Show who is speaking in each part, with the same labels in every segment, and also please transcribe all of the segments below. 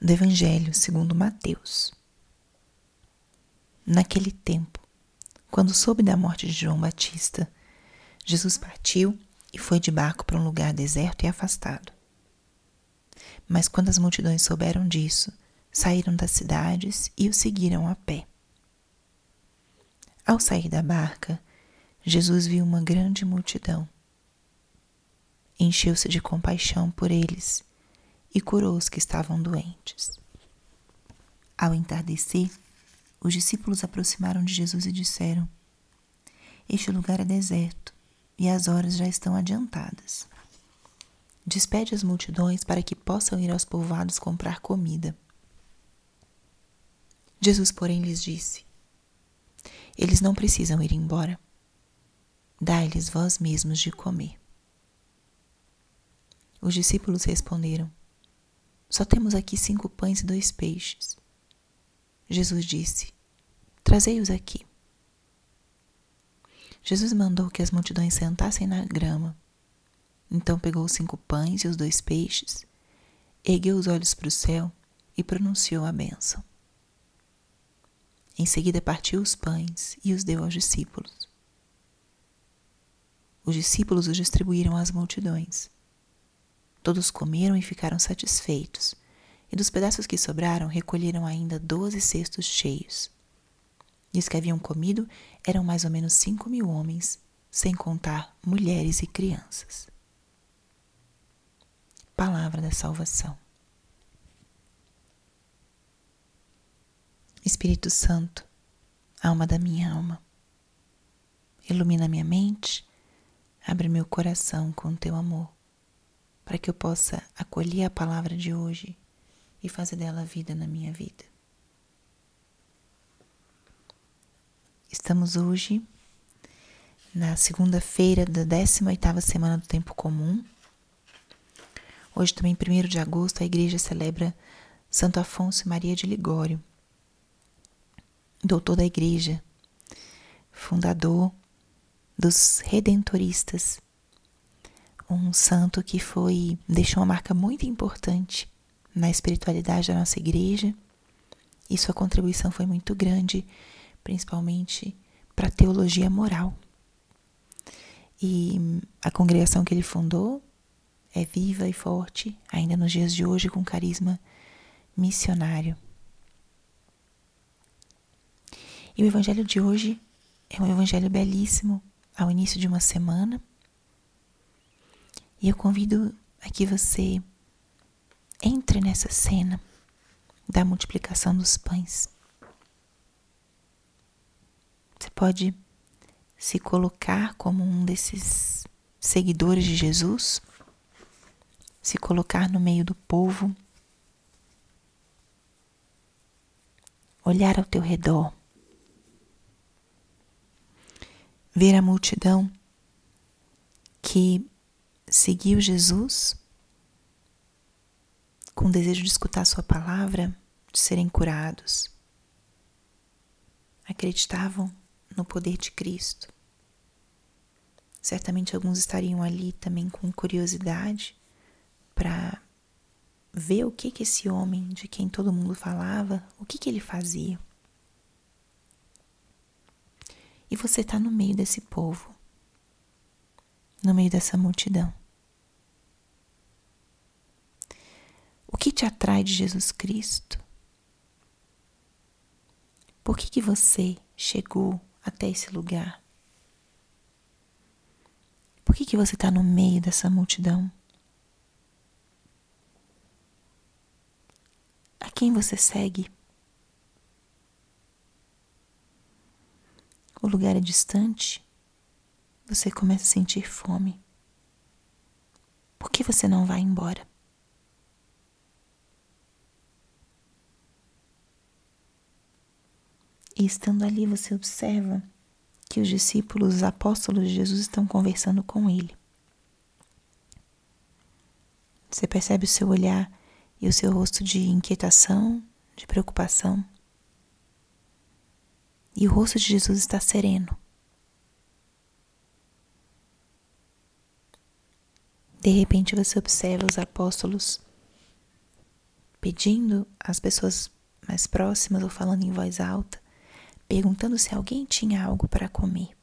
Speaker 1: do Evangelho segundo Mateus. Naquele tempo, quando soube da morte de João Batista, Jesus partiu e foi de barco para um lugar deserto e afastado. Mas quando as multidões souberam disso, saíram das cidades e o seguiram a pé. Ao sair da barca, Jesus viu uma grande multidão. Encheu-se de compaixão por eles e curou os que estavam doentes. Ao entardecer, os discípulos aproximaram de Jesus e disseram: Este lugar é deserto e as horas já estão adiantadas. Despede as multidões para que possam ir aos povoados comprar comida. Jesus, porém, lhes disse: Eles não precisam ir embora. Dai-lhes vós mesmos de comer. Os discípulos responderam: Só temos aqui cinco pães e dois peixes. Jesus disse: Trazei-os aqui. Jesus mandou que as multidões sentassem na grama. Então pegou os cinco pães e os dois peixes, ergueu os olhos para o céu e pronunciou a bênção. Em seguida partiu os pães e os deu aos discípulos. Os discípulos os distribuíram às multidões. Todos comeram e ficaram satisfeitos, e dos pedaços que sobraram recolheram ainda doze cestos cheios. E os que haviam comido eram mais ou menos cinco mil homens, sem contar mulheres e crianças. Palavra da Salvação. Espírito Santo, alma da minha alma, ilumina minha mente, abre meu coração com teu amor, para que eu possa acolher a palavra de hoje e fazer dela vida na minha vida. Estamos hoje na segunda-feira da 18ª semana do tempo comum. Hoje também, 1 de agosto, a igreja celebra Santo Afonso e Maria de Ligório doutor da igreja, fundador dos redentoristas, um santo que foi deixou uma marca muito importante na espiritualidade da nossa igreja e sua contribuição foi muito grande, principalmente para a teologia moral. E a congregação que ele fundou é viva e forte, ainda nos dias de hoje, com carisma missionário. E o evangelho de hoje é um evangelho belíssimo, ao início de uma semana. E eu convido a que você entre nessa cena da multiplicação dos pães. Você pode se colocar como um desses seguidores de Jesus, se colocar no meio do povo, olhar ao teu redor ver a multidão que seguiu Jesus com desejo de escutar Sua palavra, de serem curados. Acreditavam no poder de Cristo. Certamente alguns estariam ali também com curiosidade para ver o que que esse homem de quem todo mundo falava, o que que ele fazia. E você está no meio desse povo, no meio dessa multidão. O que te atrai de Jesus Cristo? Por que, que você chegou até esse lugar? Por que, que você está no meio dessa multidão? A quem você segue? o lugar é distante, você começa a sentir fome. Por que você não vai embora? E estando ali, você observa que os discípulos, os apóstolos de Jesus estão conversando com ele. Você percebe o seu olhar e o seu rosto de inquietação, de preocupação. E o rosto de Jesus está sereno. De repente você observa os apóstolos pedindo às pessoas mais próximas ou falando em voz alta, perguntando se alguém tinha algo para comer.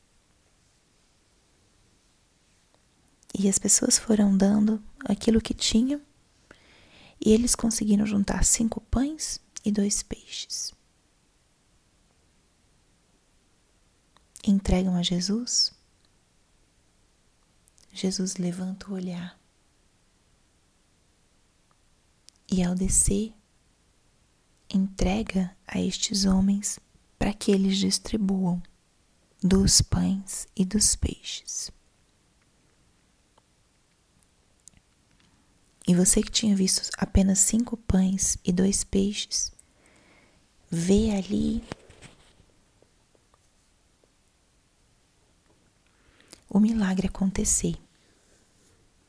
Speaker 1: E as pessoas foram dando aquilo que tinham, e eles conseguiram juntar cinco pães e dois peixes. Entregam a Jesus. Jesus levanta o olhar. E ao descer, entrega a estes homens para que eles distribuam dos pães e dos peixes. E você que tinha visto apenas cinco pães e dois peixes, vê ali o milagre acontecer.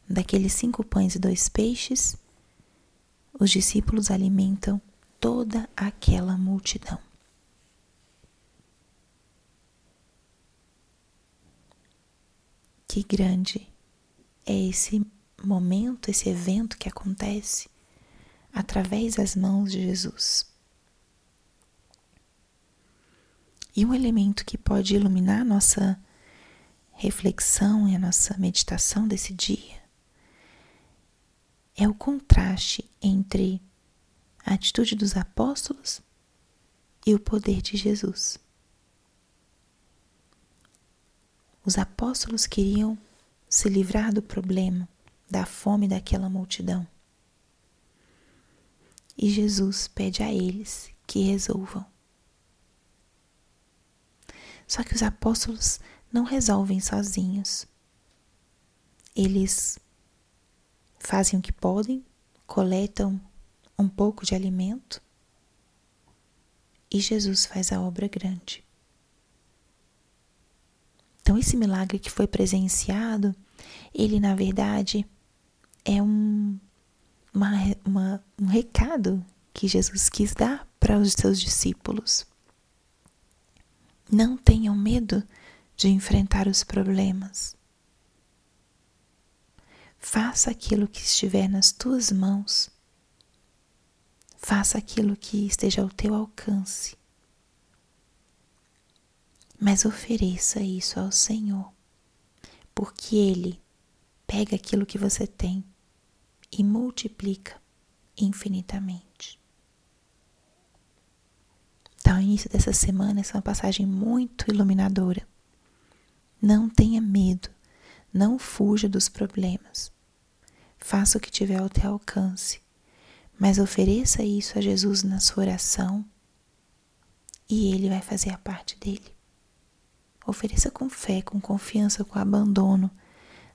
Speaker 1: Daqueles cinco pães e dois peixes, os discípulos alimentam toda aquela multidão. Que grande é esse momento, esse evento que acontece através das mãos de Jesus. E um elemento que pode iluminar nossa reflexão e a nossa meditação desse dia é o contraste entre a atitude dos apóstolos e o poder de Jesus. Os apóstolos queriam se livrar do problema, da fome daquela multidão. E Jesus pede a eles que resolvam. Só que os apóstolos não resolvem sozinhos. Eles fazem o que podem, coletam um pouco de alimento e Jesus faz a obra grande. Então, esse milagre que foi presenciado, ele na verdade é um, uma, uma, um recado que Jesus quis dar para os seus discípulos. Não tenham medo de enfrentar os problemas. Faça aquilo que estiver nas tuas mãos. Faça aquilo que esteja ao teu alcance. Mas ofereça isso ao Senhor, porque Ele pega aquilo que você tem e multiplica infinitamente. Então, o início dessa semana, essa é uma passagem muito iluminadora. Não tenha medo, não fuja dos problemas. Faça o que tiver ao teu alcance, mas ofereça isso a Jesus na sua oração e ele vai fazer a parte dele. Ofereça com fé, com confiança, com abandono.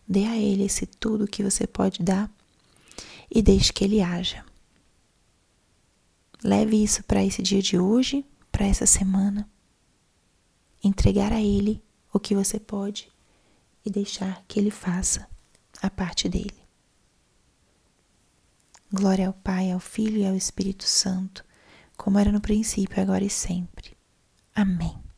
Speaker 1: Dê a ele esse tudo que você pode dar e deixe que ele haja. Leve isso para esse dia de hoje, para essa semana. Entregar a ele o que você pode e deixar que ele faça a parte dele. Glória ao Pai, ao Filho e ao Espírito Santo, como era no princípio, agora e sempre. Amém.